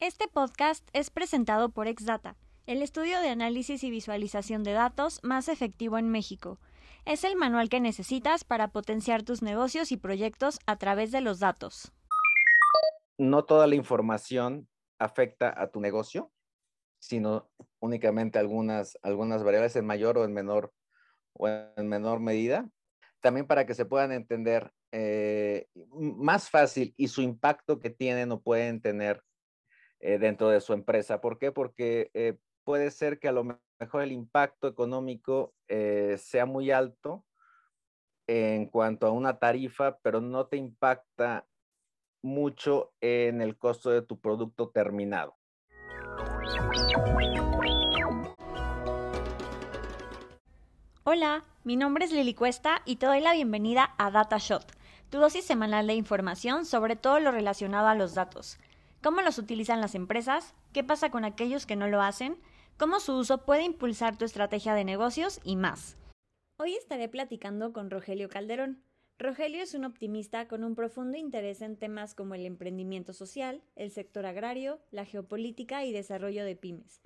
Este podcast es presentado por Exdata, el estudio de análisis y visualización de datos más efectivo en México. Es el manual que necesitas para potenciar tus negocios y proyectos a través de los datos. No toda la información afecta a tu negocio, sino únicamente algunas, algunas variables en mayor o en menor, o en menor medida. También para que se puedan entender eh, más fácil y su impacto que tienen o pueden tener eh, dentro de su empresa. ¿Por qué? Porque eh, puede ser que a lo mejor el impacto económico sea muy alto en cuanto a una tarifa, pero no te impacta mucho en el costo de tu producto terminado. Hola, mi nombre es Lili Cuesta y te doy la bienvenida a DataShot, tu dosis semanal de información sobre todo lo relacionado a los datos. ¿Cómo los utilizan las empresas? ¿Qué pasa con aquellos que no lo hacen? ¿Cómo su uso puede impulsar tu estrategia de negocios? Y más. Hoy estaré platicando con Rogelio Calderón. Rogelio es un optimista con un profundo interés en temas como el emprendimiento social, el sector agrario, la geopolítica y desarrollo de pymes.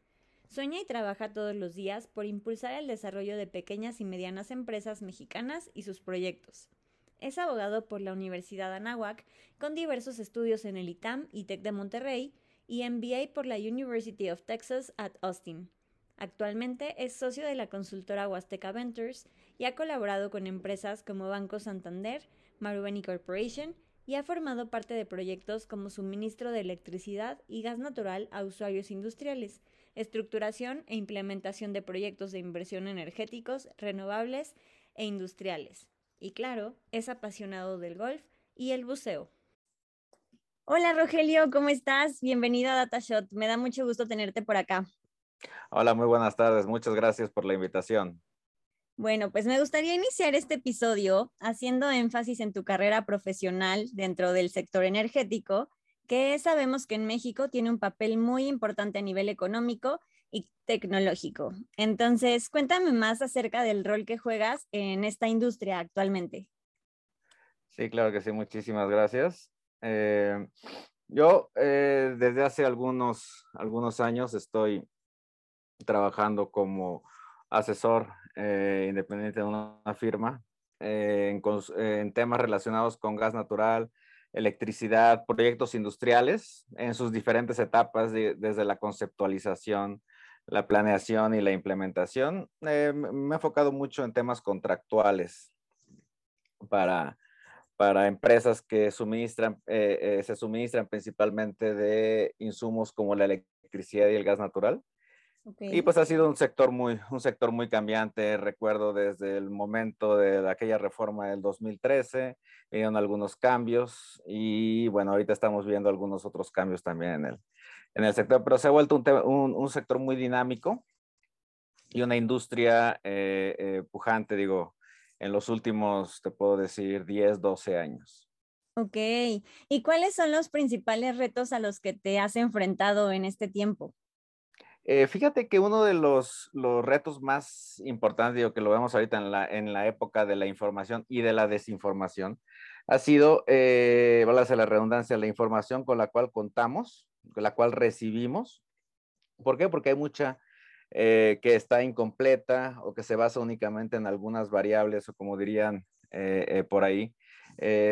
Sueña y trabaja todos los días por impulsar el desarrollo de pequeñas y medianas empresas mexicanas y sus proyectos. Es abogado por la Universidad Anáhuac, con diversos estudios en el ITAM y TEC de Monterrey, y MBA por la University of Texas at Austin. Actualmente es socio de la consultora Huasteca Ventures y ha colaborado con empresas como Banco Santander, Marubeni Corporation y ha formado parte de proyectos como suministro de electricidad y gas natural a usuarios industriales, estructuración e implementación de proyectos de inversión energéticos, renovables e industriales y claro, es apasionado del golf y el buceo. Hola Rogelio, ¿cómo estás? Bienvenido a DataShot. Me da mucho gusto tenerte por acá. Hola, muy buenas tardes. Muchas gracias por la invitación. Bueno, pues me gustaría iniciar este episodio haciendo énfasis en tu carrera profesional dentro del sector energético, que sabemos que en México tiene un papel muy importante a nivel económico y tecnológico. Entonces, cuéntame más acerca del rol que juegas en esta industria actualmente. Sí, claro que sí, muchísimas gracias. Eh, yo eh, desde hace algunos, algunos años estoy trabajando como asesor eh, independiente de una firma en, en, temas relacionados con gas natural, electricidad, proyectos industriales en sus diferentes etapas, desde la conceptualización, la planeación y la implementación. Eh, me he enfocado mucho en temas contractuales para, para empresas que suministran, eh, eh, se suministran principalmente de insumos como la electricidad y el gas natural. Y pues ha sido un sector muy, un sector muy cambiante. Recuerdo desde el momento de aquella reforma del 2013, vinieron algunos cambios y bueno, ahorita estamos viendo algunos otros cambios también en el, en el sector, pero se ha vuelto un, un, sector muy dinámico y una industria eh, eh, pujante, digo, en los últimos, te puedo decir, 10, 12 años. Ok, ¿y cuáles son los principales retos a los que te has enfrentado en este tiempo? Eh, fíjate que uno de los, los, retos más importantes, digo que lo vemos ahorita en la, en la época de la información y de la desinformación, ha sido, eh, a la redundancia, la información con la cual contamos, la cual recibimos. ¿Por qué? Porque hay mucha eh, que está incompleta o que se basa únicamente en algunas variables o como dirían eh, eh, por ahí,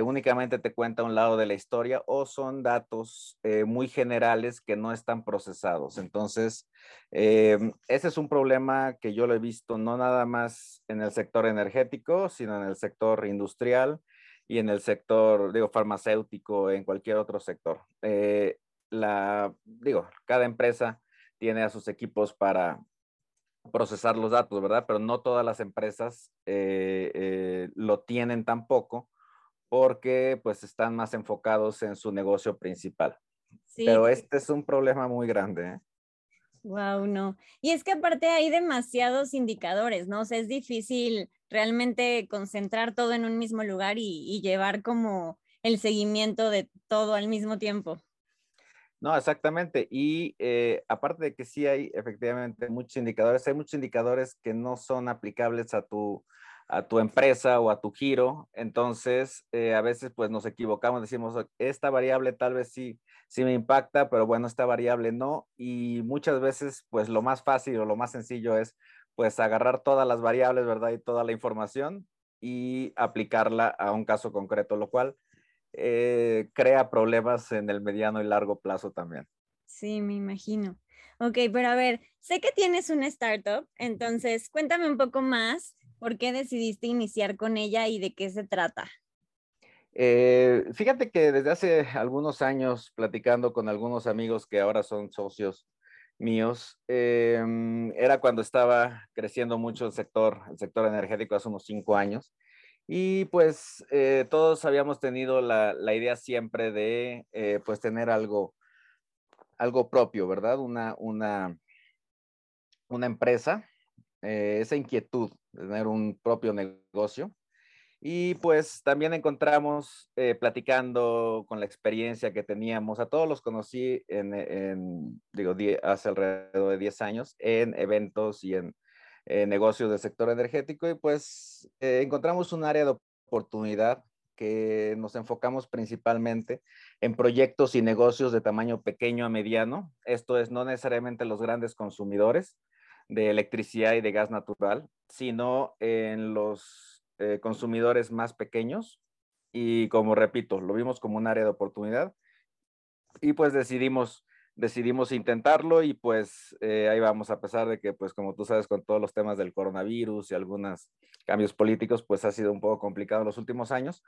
únicamente te cuenta un lado de la historia o son datos muy generales que no están procesados. Entonces, ese es un problema que yo lo he visto no nada más en el sector energético, sino en el sector industrial y en el sector, digo, farmacéutico, en cualquier otro sector la, digo, cada empresa tiene a sus equipos para procesar los datos, ¿verdad? Pero no todas las empresas eh, eh, lo tienen tampoco porque pues están más enfocados en su negocio principal. Pero este es un problema muy grande. ¿eh? Wow, no. Y es que aparte hay demasiados indicadores, ¿no? O sea, es difícil realmente concentrar todo en un mismo lugar y, y llevar como el seguimiento de todo al mismo tiempo. No, exactamente. Y eh, aparte de que sí hay efectivamente muchos indicadores, hay muchos indicadores que no son aplicables a tu, a tu empresa o a tu giro. Entonces, eh, a veces pues nos equivocamos, decimos, esta variable tal vez sí, sí me impacta, pero bueno, esta variable no. Y muchas veces, pues lo más fácil o lo más sencillo es, pues agarrar todas las variables, ¿verdad? Y toda la información y aplicarla a un caso concreto, lo cual eh, crea problemas en el mediano y largo plazo también. Sí, me imagino. Ok, pero a ver, sé que tienes una startup, entonces cuéntame un poco más por qué decidiste iniciar con ella y de qué se trata. Eh, fíjate que desde hace algunos años, platicando con algunos amigos que ahora son socios míos, em, era cuando estaba creciendo mucho el sector, el sector energético hace unos cinco años. Y pues eh, todos habíamos tenido la, idea siempre de eh, pues tener algo, algo propio, ¿verdad? Una, una, una empresa, esa inquietud de tener un propio negocio. Y pues también encontramos, eh, platicando con la experiencia que teníamos, a todos los conocí en, digo, hace alrededor de 10 años en eventos y en negocios del sector energético y pues eh, encontramos un área de oportunidad que nos enfocamos principalmente en proyectos y negocios de tamaño pequeño a mediano. Esto es no necesariamente los grandes consumidores de electricidad y de gas natural, sino en los eh, consumidores más pequeños y como repito, lo vimos como un área de oportunidad y pues decidimos, decidimos intentarlo y pues eh, ahí vamos, a pesar de que pues como tú sabes con todos los temas del coronavirus y algunos cambios políticos pues ha sido un poco complicado en los últimos años,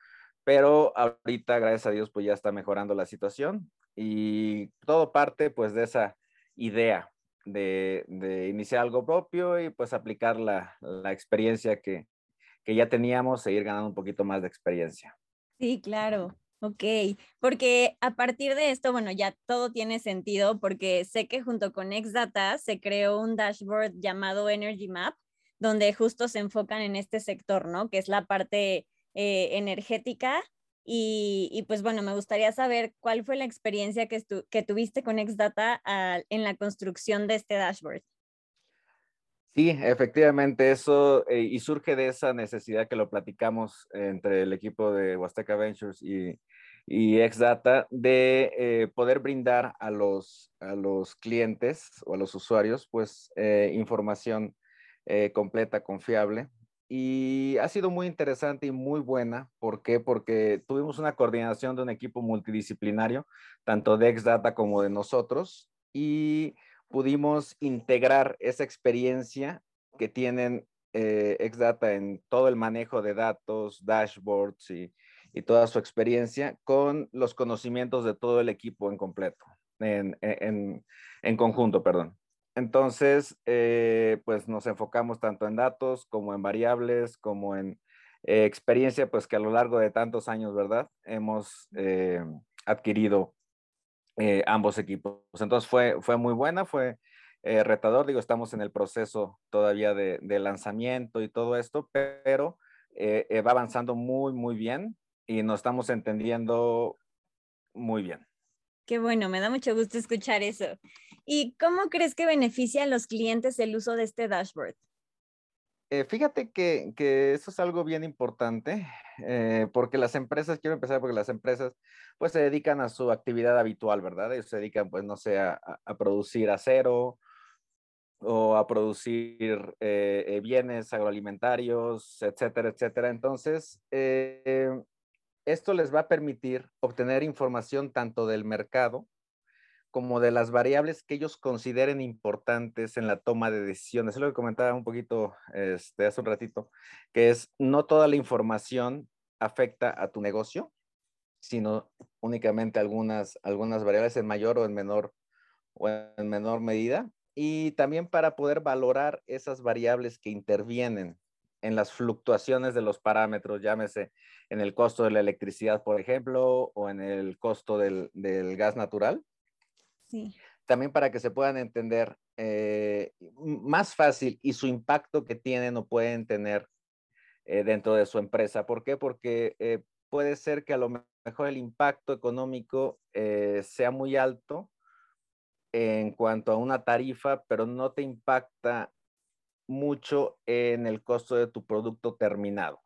pero ahorita gracias a Dios pues ya está mejorando la situación y todo parte pues de esa idea de, iniciar algo propio y pues aplicar la, la experiencia que, que ya teníamos, seguir ganando un poquito más de experiencia. Sí, claro. Ok, porque a partir de esto, bueno, ya todo tiene sentido porque sé que junto con Xdata se creó un dashboard llamado Energy Map, donde justo se enfocan en este sector, ¿no? Que es la parte eh, energética. Y, pues bueno, me gustaría saber cuál fue la experiencia que, que tuviste con Xdata en la construcción de este dashboard. Sí, efectivamente, eso eh, y surge de esa necesidad que lo platicamos entre el equipo de Huasteca Ventures y, y Exdata de eh, poder brindar a los, a los clientes o a los usuarios pues eh, información completa, confiable. Y ha sido muy interesante y muy buena. ¿Por qué? Porque tuvimos una coordinación de un equipo multidisciplinario, tanto de Exdata como de nosotros. Y pudimos integrar esa experiencia que tienen eh, Exdata en todo el manejo de datos, dashboards y, toda su experiencia con los conocimientos de todo el equipo en completo, en, conjunto, perdón. Entonces, eh, pues nos enfocamos tanto en datos como en variables, como en eh, experiencia, pues que a lo largo de tantos años, ¿verdad? Hemos adquirido eh, ambos equipos. Entonces fue, fue muy buena, fue eh, retador, digo, estamos en el proceso todavía de, lanzamiento y todo esto, pero eh, va avanzando muy, muy bien y nos estamos entendiendo muy bien. Qué bueno, me da mucho gusto escuchar eso. ¿Y cómo crees que beneficia a los clientes el uso de este dashboard? Eh, fíjate que, eso es algo bien importante, eh, porque las empresas, quiero empezar porque las empresas pues se dedican a su actividad habitual, ¿verdad? Ellos se dedican pues no sé, a, producir acero o a producir eh, bienes agroalimentarios, etcétera, etcétera. Entonces, esto les va a permitir obtener información tanto del mercado como de las variables que ellos consideren importantes en la toma de decisiones. Es lo que comentaba un poquito este, hace un ratito, que es no toda la información afecta a tu negocio, sino únicamente algunas, algunas variables en mayor o en menor, o en menor medida. Y también para poder valorar esas variables que intervienen en las fluctuaciones de los parámetros, llámese en el costo de la electricidad, por ejemplo, o en el costo del, del gas natural también para que se puedan entender eh, más fácil y su impacto que tienen o pueden tener eh, dentro de su empresa. ¿Por qué? Porque eh, puede ser que a lo mejor el impacto económico sea muy alto en cuanto a una tarifa, pero no te impacta mucho en el costo de tu producto terminado.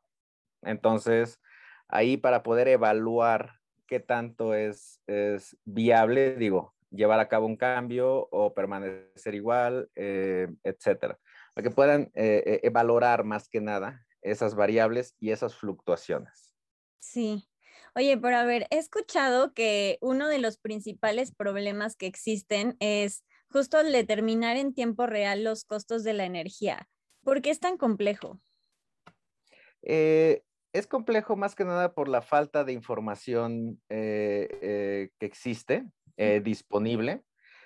Entonces, ahí para poder evaluar qué tanto es, es viable, digo, llevar a cabo un cambio o permanecer igual, eh, etcétera. Para que puedan eh, eh, valorar más que nada esas variables y esas fluctuaciones. Sí. Oye, pero a ver, he escuchado que uno de los principales problemas que existen es justo el determinar en tiempo real los costos de la energía. ¿Por qué es tan complejo? es complejo más que nada por la falta de información que existe eh, disponible.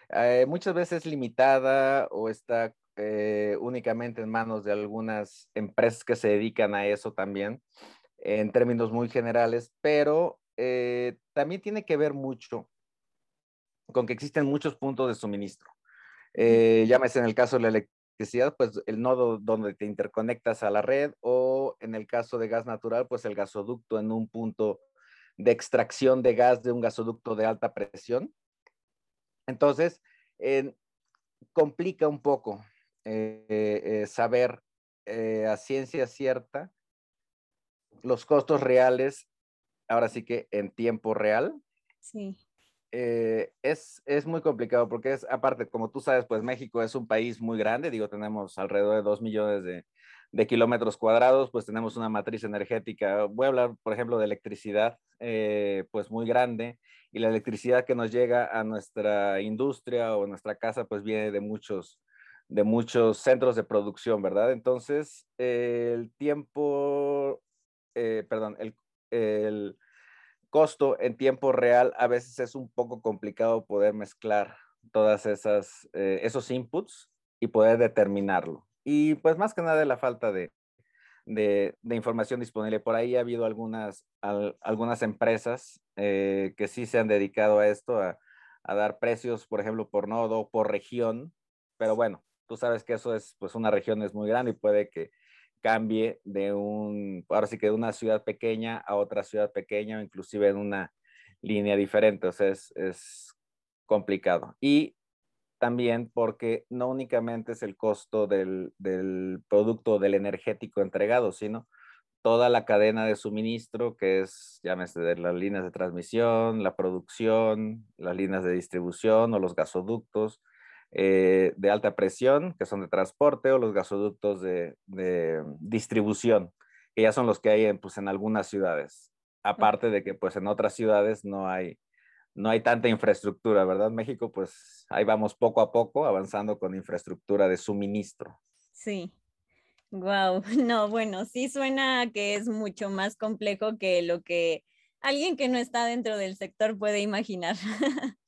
Eh, muchas veces limitada o está eh, únicamente en manos de algunas empresas que se dedican a eso también, en términos muy generales, pero también tiene que ver mucho con que existen muchos puntos de suministro. llámese en el caso de la electricidad, pues el nodo donde te interconectas a la red o en el caso de gas natural, pues el gasoducto en un punto de extracción de gas de un gasoducto de alta presión. Entonces, complica un poco eh, eh, saber eh, a ciencia cierta los costos reales, ahora sí que en tiempo real. Sí. es, es, muy complicado porque es, aparte, como tú sabes, pues México es un país muy grande, digo, tenemos alrededor de dos millones de, de kilómetros cuadrados, pues tenemos una matriz energética. Voy a hablar, por ejemplo, de electricidad, eh, pues muy grande, y la electricidad que nos llega a nuestra industria o nuestra casa, pues viene de muchos, de muchos centros de producción, ¿verdad? Entonces, el tiempo, eh, perdón, el, el costo en tiempo real a veces es un poco complicado poder mezclar todas esas, eh, esos inputs y poder determinarlo. Y pues más que nada la falta de, de, información disponible. Por ahí ha habido algunas, algunas empresas eh, que sí se han dedicado a esto, a, a, dar precios, por ejemplo, por nodo, por región, pero bueno, tú sabes que eso es, pues una región es muy grande y puede que cambie de un, ahora sí que de una ciudad pequeña a otra ciudad pequeña o inclusive en una línea diferente, o sea, es, es complicado. Y también porque no únicamente es el costo del, del, producto del energético entregado, sino toda la cadena de suministro, que es, llámese, de las líneas de transmisión, la producción, las líneas de distribución o los gasoductos eh, de alta presión, que son de transporte, o los gasoductos de, de distribución, que ya son los que hay en, pues, en algunas ciudades. Aparte de que pues en otras ciudades no hay no hay tanta infraestructura, ¿verdad? México, pues ahí vamos poco a poco avanzando con infraestructura de suministro. Sí. Wow, no, bueno, sí suena que es mucho más complejo que lo que alguien que no está dentro del sector puede imaginar.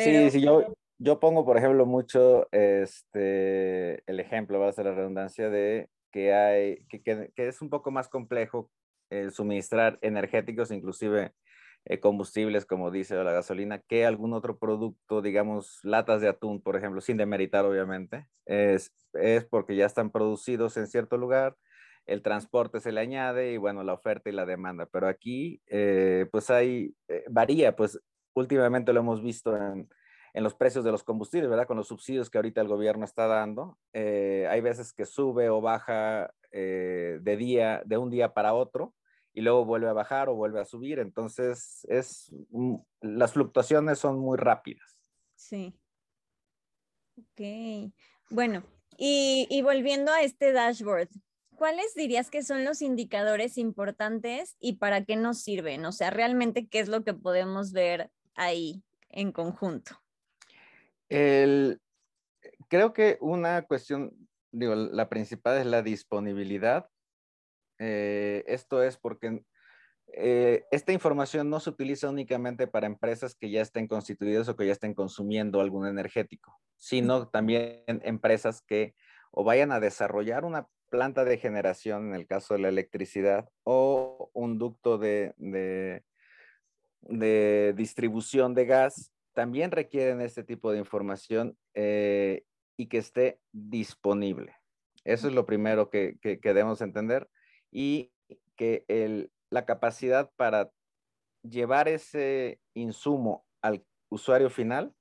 Sí, sí, yo, yo pongo, por ejemplo, mucho este, el ejemplo, va a ser la redundancia, de que hay, que, que, que es un poco más complejo el suministrar energéticos, inclusive eh, combustibles, como dice la gasolina, que algún otro producto, digamos, latas de atún, por ejemplo, sin demeritar, obviamente, es, es porque ya están producidos en cierto lugar, el transporte se le añade y bueno, la oferta y la demanda. Pero aquí, eh, pues hay, eh, varía, pues últimamente lo hemos visto en, en, los precios de los combustibles, ¿verdad? Con los subsidios que ahorita el gobierno está dando. hay veces que sube o baja de día, de un día para otro y luego vuelve a bajar o vuelve a subir. Entonces, es, las fluctuaciones son muy rápidas. Sí. Ok. Bueno, y, y volviendo a este dashboard, ¿cuáles dirías que son los indicadores importantes y para qué nos sirven? O sea, realmente, ¿qué es lo que podemos ver ahí en conjunto? El, creo que una cuestión, digo, la principal es la disponibilidad eh, esto es porque eh, esta información no se utiliza únicamente para empresas que ya estén constituidas o que ya estén consumiendo algún energético, sino también empresas que o vayan a desarrollar una planta de generación, en el caso de la electricidad, o un ducto de, de, de distribución de gas, también requieren este tipo de información eh, y que esté disponible. Eso es lo primero que, debemos entender y que el, la capacidad para llevar ese insumo al usuario final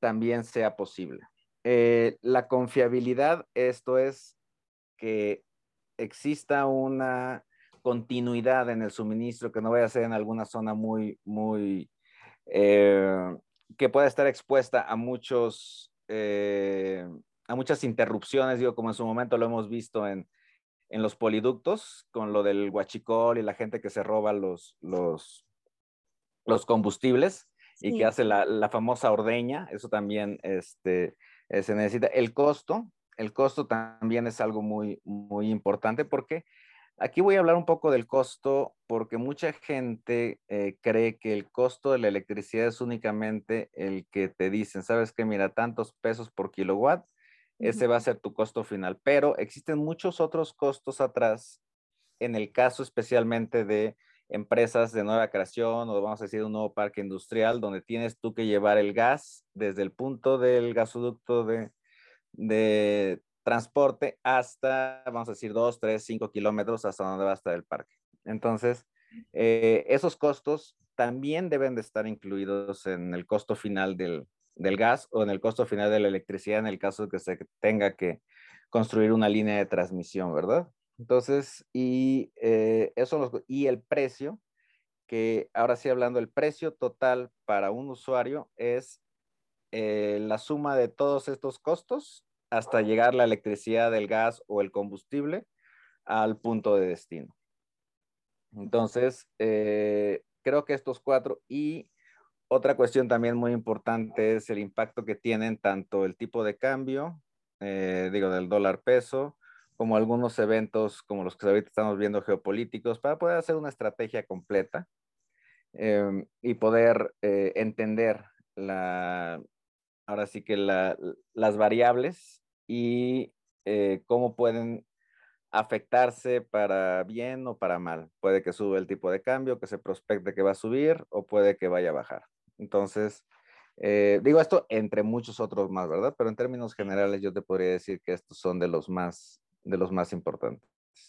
también sea posible. Eh, la confiabilidad, esto es que exista una continuidad en el suministro, que no vaya a ser en alguna zona muy, muy, eh, que pueda estar expuesta a muchos, eh, a muchas interrupciones, digo, como en su momento lo hemos visto en, en los poliductos, con lo del huachicol y la gente que se roba los, los, los combustibles y que hace la, la, famosa ordeña, eso también este, eh, se necesita. El costo, el costo también es algo muy, muy importante porque aquí voy a hablar un poco del costo porque mucha gente eh, cree que el costo de la electricidad es únicamente el que te dicen, sabes que mira, tantos pesos por kilowatt, ese va a ser tu costo final, pero existen muchos otros costos atrás en el caso especialmente de empresas de nueva creación o vamos a decir un nuevo parque industrial donde tienes tú que llevar el gas desde el punto del gasoducto de, de transporte hasta, vamos a decir, dos, tres, cinco kilómetros hasta donde va a estar el parque. Entonces, eh, esos costos también deben de estar incluidos en el costo final del, del, gas o en el costo final de la electricidad en el caso de que se tenga que construir una línea de transmisión, ¿verdad? Entonces, y eh, eso y el precio, que ahora sí hablando, el precio total para un usuario es eh, la suma de todos estos costos hasta llegar la electricidad, el gas o el combustible al punto de destino. Entonces, eh, creo que estos cuatro y otra cuestión también muy importante es el impacto que tienen tanto el tipo de cambio, digo, del dólar peso, como algunos eventos como los que ahorita estamos viendo geopolíticos, para poder hacer una estrategia completa em, y poder eh, entender la, ahora sí que las variables y eh, cómo pueden afectarse para bien o para mal. Puede que sube el tipo de cambio, que se prospecte que va a subir o puede que vaya a bajar. Entonces, eh, digo esto entre muchos otros más, ¿verdad? Pero en términos generales yo te podría decir que estos son de los más de los más importantes.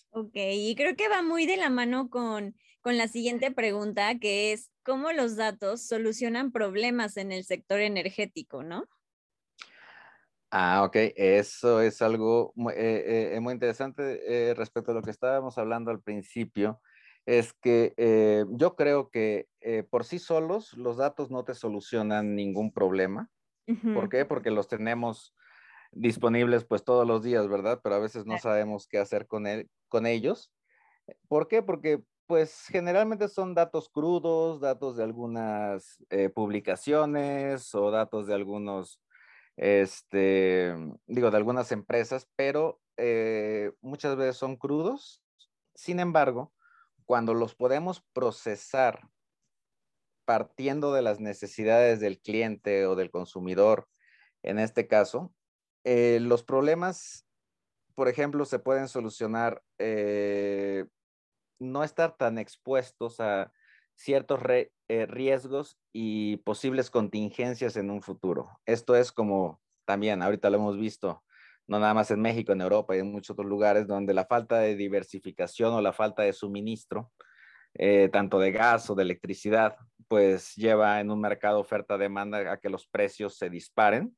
Ok, y creo que va muy de la mano con, con la siguiente pregunta, que es cómo los datos solucionan problemas en el sector energético, ¿no? Ah, ok, eso es algo muy, eh, eh, muy interesante eh, respecto a lo que estábamos hablando al principio. Es que yo creo que por sí solos los datos no te solucionan ningún problema. ¿Por qué? Porque los tenemos disponibles pues todos los días, ¿verdad? Pero a veces no sabemos qué hacer con, él, con ellos. ¿Por qué? Porque pues generalmente son datos crudos, datos de algunas eh, publicaciones o datos de algunos, este, digo, de algunas empresas, pero eh, muchas veces son crudos. Sin embargo, cuando los podemos procesar partiendo de las necesidades del cliente o del consumidor, en este caso, eh, los problemas, por ejemplo, se pueden solucionar eh, no estar tan expuestos a ciertos eh, riesgos y posibles contingencias en un futuro. Esto es como también, ahorita lo hemos visto, no nada más en México, en Europa y en muchos otros lugares, donde la falta de diversificación o la falta de suministro, tanto de gas o de electricidad, pues lleva en un mercado oferta-demanda a que los precios se disparen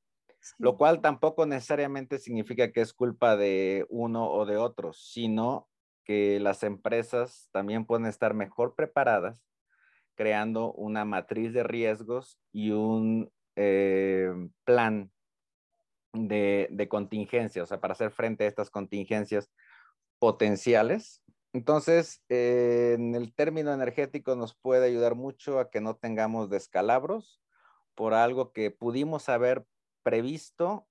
lo cual tampoco necesariamente significa que es culpa de uno o de otro, sino que las empresas también pueden estar mejor preparadas creando una matriz de riesgos y un eh, plan de, contingencia, o sea, para hacer frente a estas contingencias potenciales. Entonces, eh, en el término energético nos puede ayudar mucho a que no tengamos descalabros por algo que pudimos haber previsto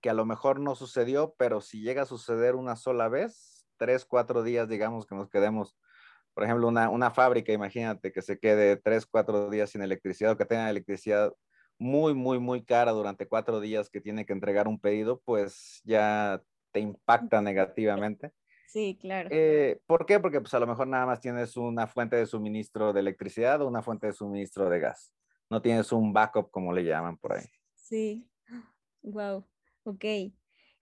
que a lo mejor no sucedió, pero si llega a suceder una sola vez, tres, cuatro días, digamos que nos quedemos, por ejemplo, una, una fábrica, imagínate que se quede tres, cuatro días sin electricidad o que tenga electricidad muy, muy, muy cara durante cuatro días que tiene que entregar un pedido, pues ya te impacta negativamente. Sí, claro. Eh, ¿Por qué? Porque pues a lo mejor nada más tienes una fuente de suministro de electricidad o una fuente de suministro de gas. No tienes un backup, como le llaman por ahí. Sí, wow, ok.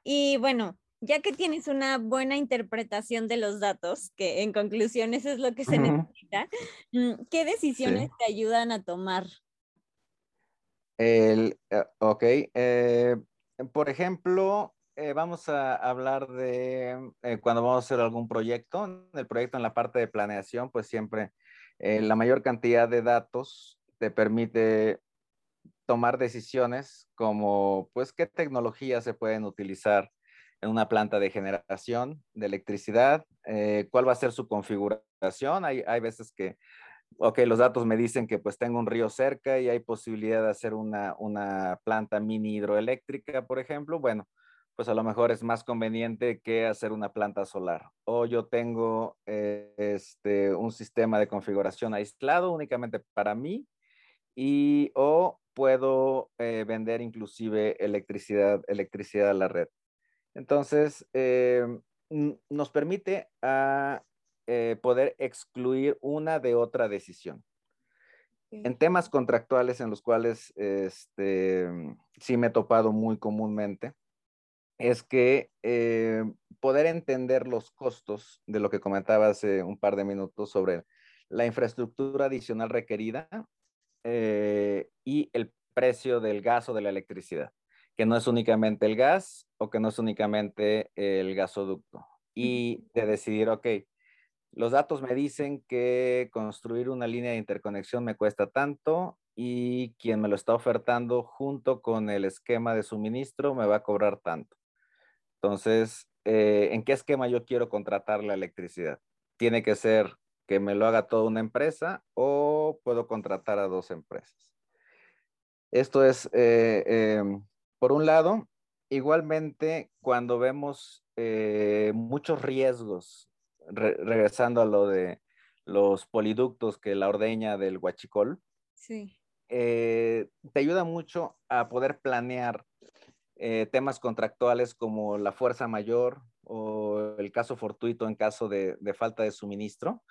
Y bueno, ya que tienes una buena interpretación de los datos, que en conclusión eso es lo que se necesita, mm, ¿qué decisiones te ayudan a tomar? El, eh, ok, eh, por ejemplo, eh, vamos a hablar de eh, cuando vamos a hacer algún proyecto. El proyecto en la parte de planeación, pues siempre la mayor cantidad de datos te permite tomar decisiones como, pues, qué tecnologías se pueden utilizar en una planta de generación de electricidad, cuál va a ser su configuración. Hay, hay veces que ok, los datos me dicen que pues tengo un río cerca y hay posibilidad de hacer una, una planta mini hidroeléctrica, por ejemplo, bueno, pues a lo mejor es más conveniente que hacer una planta solar. O yo tengo eh, este, un sistema de configuración aislado únicamente para mí y o puedo eh, vender inclusive electricidad, electricidad a la red. Entonces, eh, nos permite a eh, poder excluir una de otra decisión. En temas contractuales en los cuales este, sí me he topado muy comúnmente, es que eh, poder entender los costos de lo que comentaba hace un par de minutos sobre la infraestructura adicional requerida eh, y el precio del gas o de la electricidad, que no es únicamente el gas o que no es únicamente el gasoducto. Y de decidir, ok, los datos me dicen que construir una línea de interconexión me cuesta tanto y quien me lo está ofertando junto con el esquema de suministro me va a cobrar tanto. Entonces, eh, ¿en qué esquema yo quiero contratar la electricidad? Tiene que ser que me lo haga toda una empresa o puedo contratar a dos empresas. Esto es, eh, em, por un lado, igualmente cuando vemos eh, muchos riesgos regresando a lo de los poliductos que la ordeña del huachicol, sí. Eh, te ayuda mucho a poder planear eh, temas contractuales como la fuerza mayor o el caso fortuito en caso de, falta de suministro.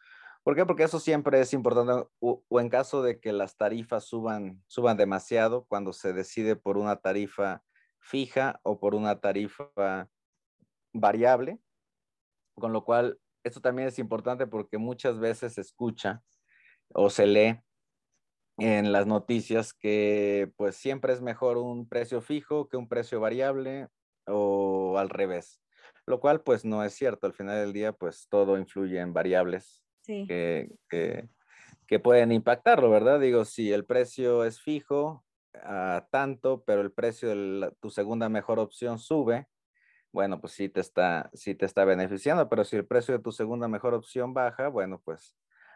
¿Por qué? Porque eso siempre es importante o, en caso de que las tarifas suban, suban demasiado cuando se decide por una tarifa fija o por una tarifa variable, con lo cual esto también es importante porque muchas veces se escucha o se lee en las noticias que pues siempre es mejor un precio fijo que un precio variable o al revés, lo cual pues no es cierto. Al final del día pues todo influye en variables que, que, pueden impactarlo, ¿verdad? Digo, si el precio es fijo a tanto, pero el precio de tu segunda mejor opción sube, bueno, pues sí te está, sí te está beneficiando, pero si el precio de tu segunda mejor opción baja, bueno, pues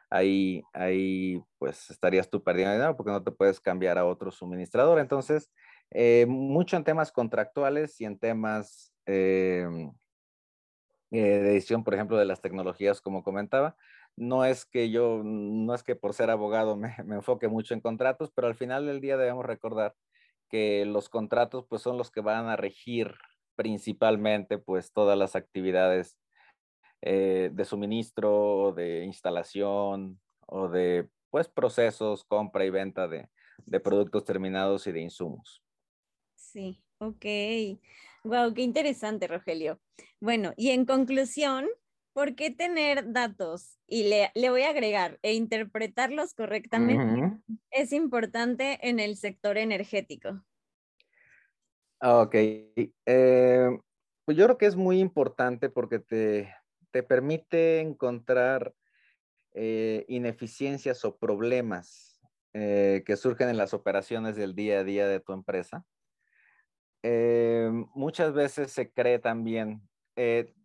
ahí, ahí pues estarías tú perdiendo dinero porque no te puedes cambiar a otro suministrador. Entonces, eh, mucho en temas contractuales y en temas em, eh, de edición, por ejemplo, de las tecnologías, como comentaba. No es que yo, no es que por ser abogado me, me enfoque mucho en contratos, pero al final del día debemos recordar que los contratos pues son los que van a regir principalmente pues todas las actividades eh, de suministro, de instalación o de pues procesos, compra y venta de, de productos terminados y de insumos. Sí, ok. Wow, qué interesante, Rogelio. Bueno, y en conclusión, ¿por qué tener datos? Y le, le voy a agregar, e interpretarlos correctamente es importante en el sector energético. Ah, ok. Eh, pues yo creo que es muy importante porque te, permite encontrar eh, ineficiencias o problemas eh, que surgen en las operaciones del día a día de tu empresa. muchas veces se cree también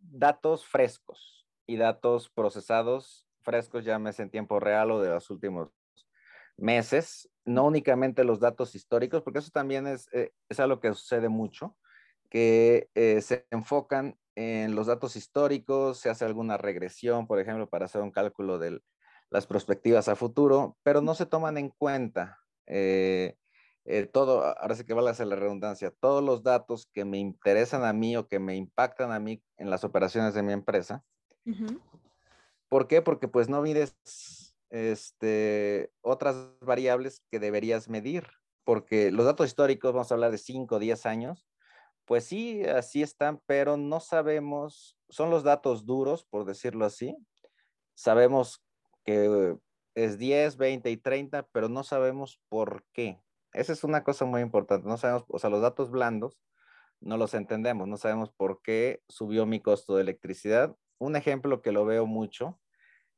datos frescos y datos procesados frescos, llámese en tiempo real o de los últimos meses, no únicamente los datos históricos, porque eso también es, eh, es algo que sucede mucho, que eh, se enfocan en los datos históricos, se hace alguna regresión, por ejemplo, para hacer un cálculo de las perspectivas a futuro, pero no se toman en cuenta eh, todo, ahora sí que vale hacer la redundancia, todos los datos que me interesan a mí o que me impactan a mí en las operaciones de mi empresa. ¿Por qué? Porque pues no mides este, otras variables que deberías medir, porque los datos históricos, vamos a hablar de 5 o 10 años, pues sí, así están, pero no sabemos, son los datos duros, por decirlo así. Sabemos que es 10, 20 y 30, pero no sabemos por qué. Esa es una cosa muy importante, no sabemos, o sea, los datos blandos no los entendemos, no sabemos por qué subió mi costo de electricidad. Un ejemplo que lo veo mucho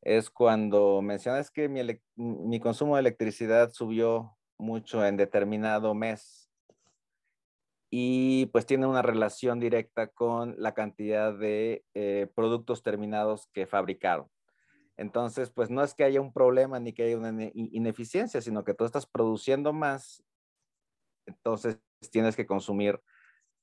es cuando mencionas que mi, consumo de electricidad subió mucho en determinado mes y pues tiene una relación directa con la cantidad de eh, productos terminados que fabricaron. Entonces, pues no es que haya un problema ni que haya una ineficiencia, sino que tú estás produciendo más, entonces tienes que consumir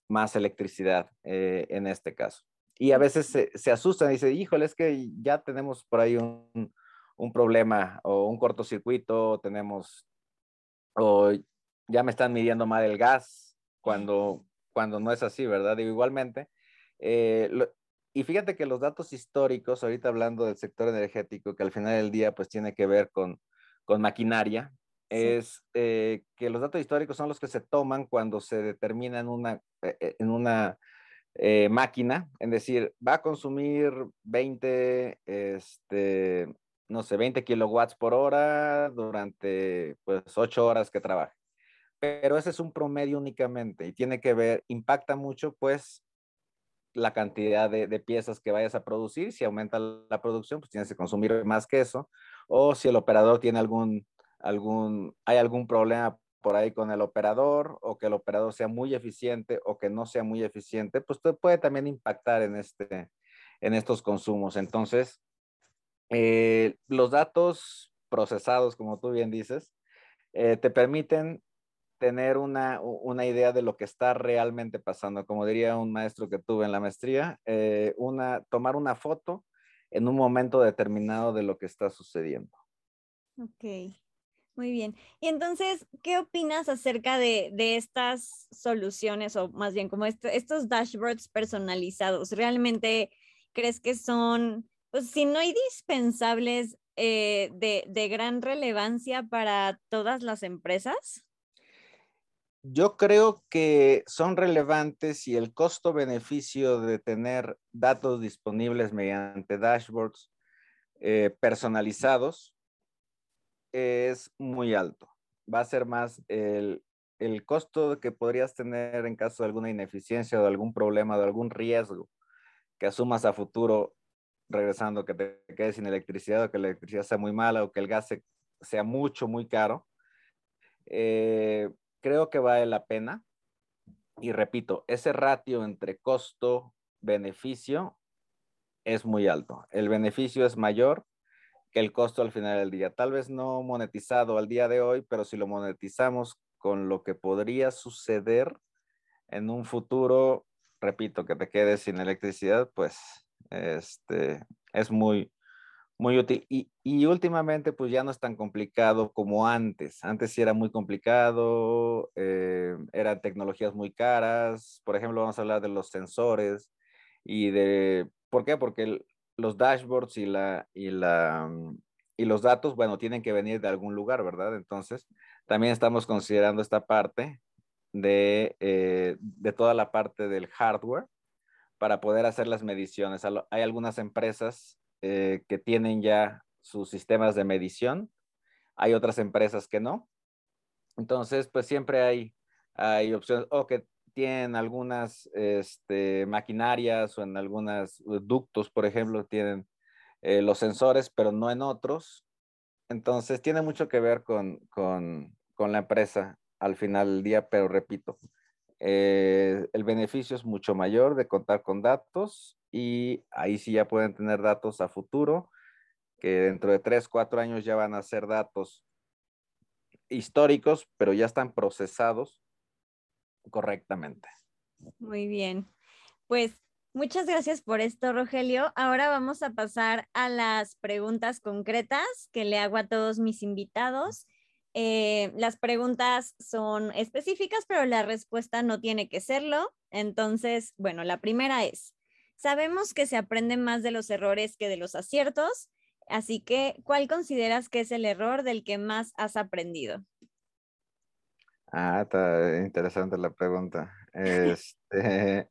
más electricidad eh, en este caso. Y a veces se, se, asustan y dicen, híjole, es que ya tenemos por ahí un, un problema o un cortocircuito, tenemos, o ya me están midiendo mal el gas, cuando, cuando no es así, ¿verdad? Digo, igualmente. Eh, y fíjate que los datos históricos, ahorita hablando del sector energético, que al final del día pues tiene que ver con, con maquinaria, es eh, que los datos históricos son los que se toman cuando se determina en una, eh, máquina, es decir, va a consumir 20, este, no sé, 20 kilowatts por hora durante pues 8 horas que trabaje pero ese es un promedio únicamente y tiene que ver, impacta mucho pues la cantidad de, piezas que vayas a producir. Si aumenta la producción, pues tienes que consumir más que eso. O si el operador tiene algún, algún, hay algún problema por ahí con el operador o que el operador sea muy eficiente o que no sea muy eficiente, pues puede también impactar en, este, en estos consumos. Entonces, eh, los datos procesados, como tú bien dices, eh, te permiten tener una, idea de lo que está realmente pasando. Como diría un maestro que tuve en la maestría, eh, una, tomar una foto en un momento determinado de lo que está sucediendo. Ok, muy bien. Y entonces, ¿qué opinas acerca de, estas soluciones o más bien como estos dashboards personalizados? ¿Realmente crees que son, pues si no indispensables, eh, de, de gran relevancia para todas las empresas? Yo creo que son relevantes y el costo-beneficio de tener datos disponibles mediante dashboards eh, personalizados es muy alto. Va a ser más el, el costo que podrías tener en caso de alguna ineficiencia o de algún problema, de algún riesgo que asumas a futuro, regresando, que te quedes sin electricidad o que la electricidad sea muy mala o que el gas sea mucho, muy caro. Eh, creo que vale la pena. Y repito, ese ratio entre costo-beneficio es muy alto. El beneficio es mayor que el costo al final del día. Tal vez no monetizado al día de hoy, pero si lo monetizamos con lo que podría suceder en un futuro, repito, que te quedes sin electricidad, pues este, es muy, muy útil. Y, y, últimamente, pues ya no es tan complicado como antes. Antes sí era muy complicado, eh, eran tecnologías muy caras. Por ejemplo, vamos a hablar de los sensores y de, ¿por qué? Porque los dashboards y, la, y, la, mm, y los datos, bueno, tienen que venir de algún lugar, ¿verdad? Entonces, también estamos considerando esta parte de, eh, de toda la parte del hardware para poder hacer las mediciones. Hay algunas empresas eh, que tienen ya sus sistemas de medición. Hay otras empresas que no. Entonces, pues siempre hay, hay opciones o que tienen algunas este, maquinarias o en algunos ductos, por ejemplo, tienen eh, los sensores, pero no en otros. Entonces, tiene mucho que ver con, con, con la empresa al final del día, pero repito, eh, el beneficio es mucho mayor de contar con datos y ahí sí ya pueden tener datos a futuro, que dentro de tres, cuatro años ya van a ser datos históricos, pero ya están procesados correctamente. Muy bien. Pues muchas gracias por esto, Rogelio. Ahora vamos a pasar a las preguntas concretas que le hago a todos mis invitados. Eh, las preguntas son específicas, pero la respuesta no tiene que serlo. Entonces, bueno, la primera es, sabemos que se aprende más de los errores que de los aciertos, así que, ¿cuál consideras que es el error del que más has aprendido? Ah, está interesante la pregunta. Este,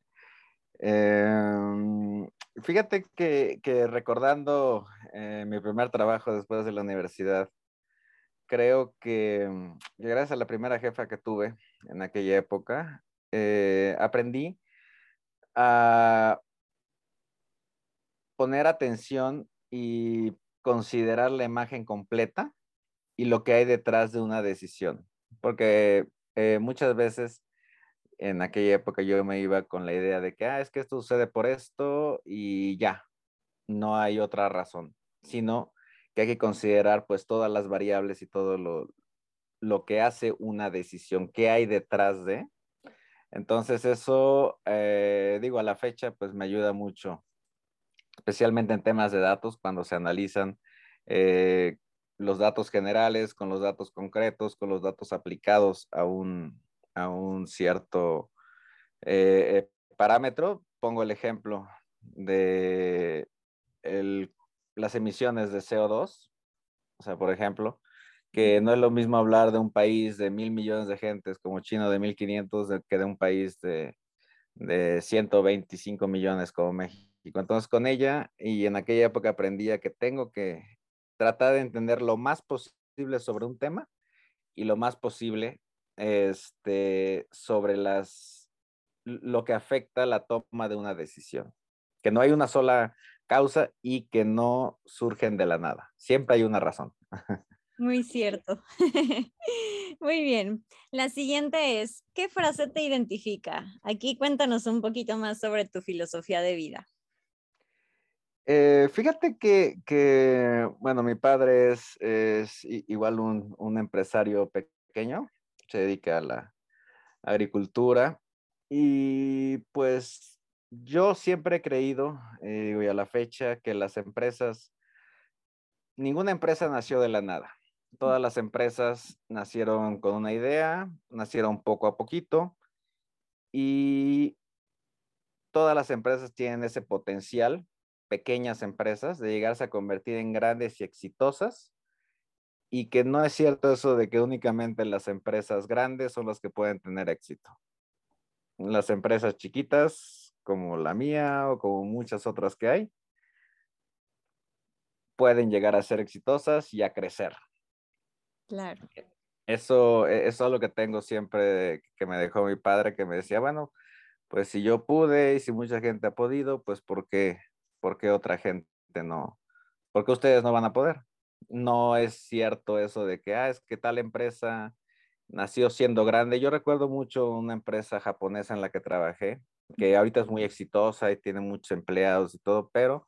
em, fíjate que, recordando eh, mi primer trabajo después de la universidad, creo que mm, gracias a la primera jefa que tuve en aquella época, eh, aprendí a poner atención y considerar la imagen completa y lo que hay detrás de una decisión. Porque eh, muchas veces en aquella época yo me iba con la idea de que, ah, es que esto sucede por esto y ya, no hay otra razón, sino que hay que considerar pues todas las variables y todo lo, lo que hace una decisión, qué hay detrás de. Entonces eso, eh, digo, a la fecha pues me ayuda mucho, especialmente en temas de datos, cuando se analizan eh, los datos generales con los datos concretos, con los datos aplicados a un, a un cierto eh, parámetro. Pongo el ejemplo de las emisiones de CO2. O sea, por ejemplo, que no es lo mismo hablar de un país de mil millones de gentes como China de 1500 que de un país de, de 125 millones como México. Entonces con ella y en aquella época aprendía que tengo que tratar de entender lo más posible sobre un tema y lo más posible este, sobre las, lo que afecta la toma de una decisión. Que no hay una sola causa y que no surgen de la nada. Siempre hay una razón. Muy cierto. Muy bien. La siguiente es, ¿qué frase te identifica? Aquí cuéntanos un poquito más sobre tu filosofía de vida. Eh, fíjate que, bueno, mi padre es, es igual un, un, empresario pequeño, se dedica a la agricultura y pues yo siempre he creído, eh, y a la fecha, que las empresas, ninguna empresa nació de la nada. Todas las empresas nacieron con una idea, nacieron poco a poquito y todas las empresas tienen ese potencial, pequeñas empresas, de llegarse a convertir en grandes y exitosas y que no es cierto eso de que únicamente las empresas grandes son las que pueden tener éxito. Las empresas chiquitas, como la mía o como muchas otras que hay, pueden llegar a ser exitosas y a crecer. Claro. Eso, e, eso es lo que tengo siempre que me dejó mi padre, que me decía, bueno, pues si yo pude y si mucha gente ha podido, pues ¿por qué, por qué otra gente no? ¿Por qué ustedes no van a poder? no es cierto eso de que, ah, es que tal empresa nació siendo grande. Yo recuerdo mucho una empresa japonesa en la que trabajé, que ahorita es muy exitosa y tiene muchos empleados y todo, pero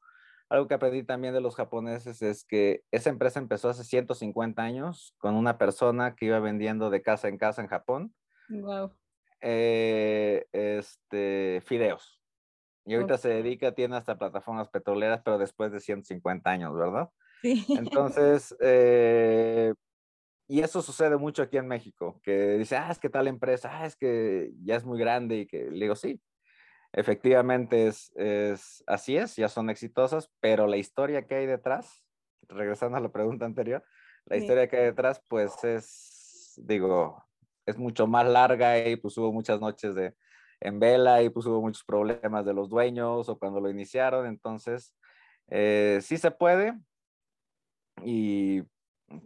algo que aprendí también de los japoneses es que esa empresa empezó hace 150 años con una persona que iba vendiendo de casa en casa en Japón. Wow. Eh, este, fideos. Y ahorita se dedica, tiene hasta plataformas petroleras, pero después de 150 años, ¿verdad? Entonces, eh, y eso sucede mucho aquí en México, que dice, ah, es que tal empresa, ah, es que ya es muy grande y que le digo, sí, efectivamente es, es, así es, ya son exitosas, pero la historia que hay detrás, regresando a la pregunta anterior, la historia que hay detrás, pues es, digo, es mucho más larga y pues hubo muchas noches de, en vela y pues hubo muchos problemas de los dueños o cuando lo iniciaron, entonces, eh, sí se puede, y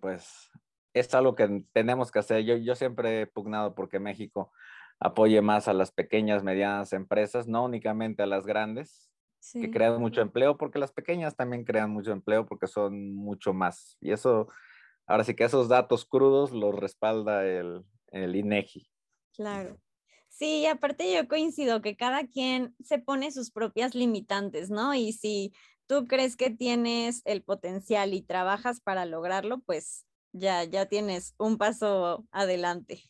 pues es algo que tenemos que hacer. Yo, yo siempre he pugnado porque México apoye más a las pequeñas, medianas empresas, no únicamente a las grandes, que crean mucho empleo, porque las pequeñas también crean mucho empleo porque son mucho más. Y eso, ahora sí que esos datos crudos los respalda el, el INEGI. Claro. Sí, aparte yo coincido que cada quien se pone sus propias limitantes, ¿no? Y si tú crees que tienes el potencial y trabajas para lograrlo, pues ya, ya tienes un paso adelante.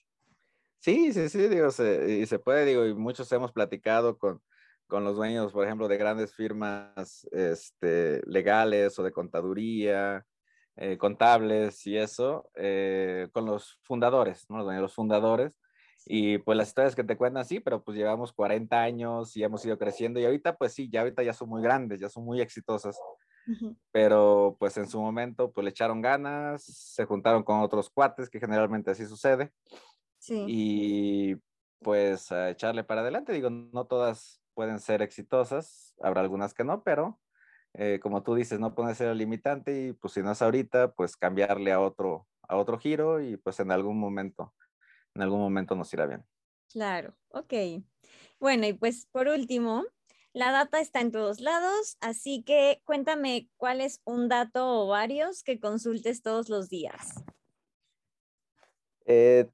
Sí, sí, sí, digo, y se puede, digo, y muchos hemos platicado con, con los dueños, por ejemplo, de grandes firmas este, legales o de contaduría, eh, contables y eso, eh, con los fundadores, ¿no? Los fundadores, y pues las historias que te cuentan, sí, pero pues llevamos 40 años y hemos ido creciendo y ahorita pues sí, ya ahorita ya son muy grandes, ya son muy exitosas. Pero pues en su momento pues le echaron ganas, se juntaron con otros cuates, que generalmente así sucede. Sí. Y pues a echarle para adelante, digo, no todas pueden ser exitosas, habrá algunas que no, pero eh, como tú dices, no puede ser limitante y pues si no es ahorita, pues cambiarle a otro, a otro giro y pues en algún momento en algún momento nos irá bien. Claro, ok. Bueno, y pues por último, la data está en todos lados, así que cuéntame cuál es un dato o varios que consultes todos los días. Eh,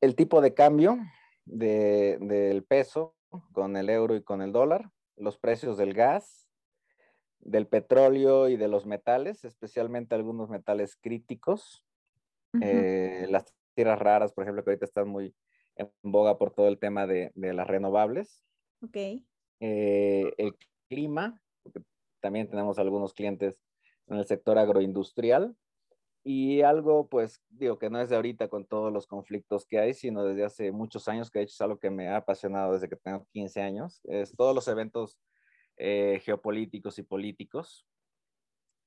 el tipo de cambio del peso con el euro y con el dólar, los precios del gas, del petróleo y de los metales, especialmente algunos metales críticos, eh, las tierras raras, por ejemplo, que ahorita están muy en boga por todo el tema de, las renovables. Ok. Eh, el clima, porque también tenemos algunos clientes en el sector agroindustrial. Y algo, pues, digo que no es de ahorita con todos los conflictos que hay, sino desde hace muchos años, que de hecho es algo que me ha apasionado desde que tengo 15 años, es todos los eventos eh, geopolíticos y políticos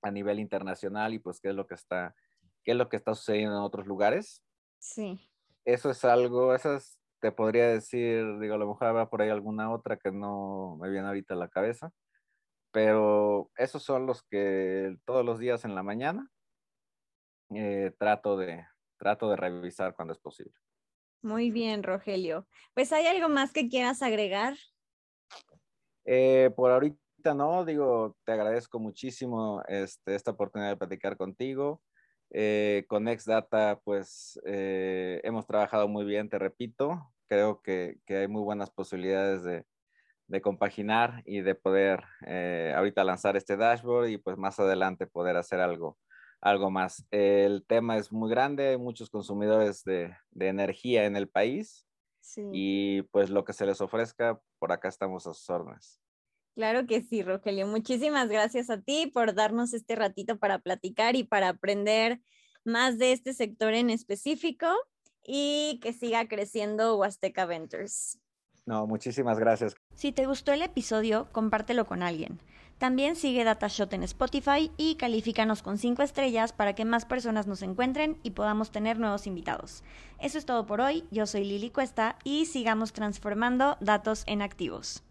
a nivel internacional y pues qué es lo que está, qué es lo que está sucediendo en otros lugares. Sí. Eso es algo, esas te podría decir, digo, a lo mejor habrá por ahí alguna otra que no me viene ahorita a la cabeza, pero esos son los que todos los días en la mañana eh, trato, de, trato de revisar cuando es posible. Muy bien, Rogelio. Pues hay algo más que quieras agregar. Eh, por ahorita no, digo, te agradezco muchísimo este, esta oportunidad de platicar contigo. Eh, con Exdata, pues eh, hemos trabajado muy bien, te repito. Creo que, hay muy buenas posibilidades de, compaginar y de poder ahorita lanzar este dashboard y pues más adelante poder hacer algo, algo más. El tema es muy grande, hay muchos consumidores de, de energía en el país y pues lo que se les ofrezca, por acá estamos a sus órdenes. Claro que sí, Rogelio. Muchísimas gracias a ti por darnos este ratito para platicar y para aprender más de este sector en específico y que siga creciendo Huasteca Ventures. No, muchísimas gracias. Si te gustó el episodio, compártelo con alguien. También sigue Datashot en Spotify y califícanos con 5 estrellas para que más personas nos encuentren y podamos tener nuevos invitados. Eso es todo por hoy. Yo soy Lili Cuesta y sigamos transformando datos en activos.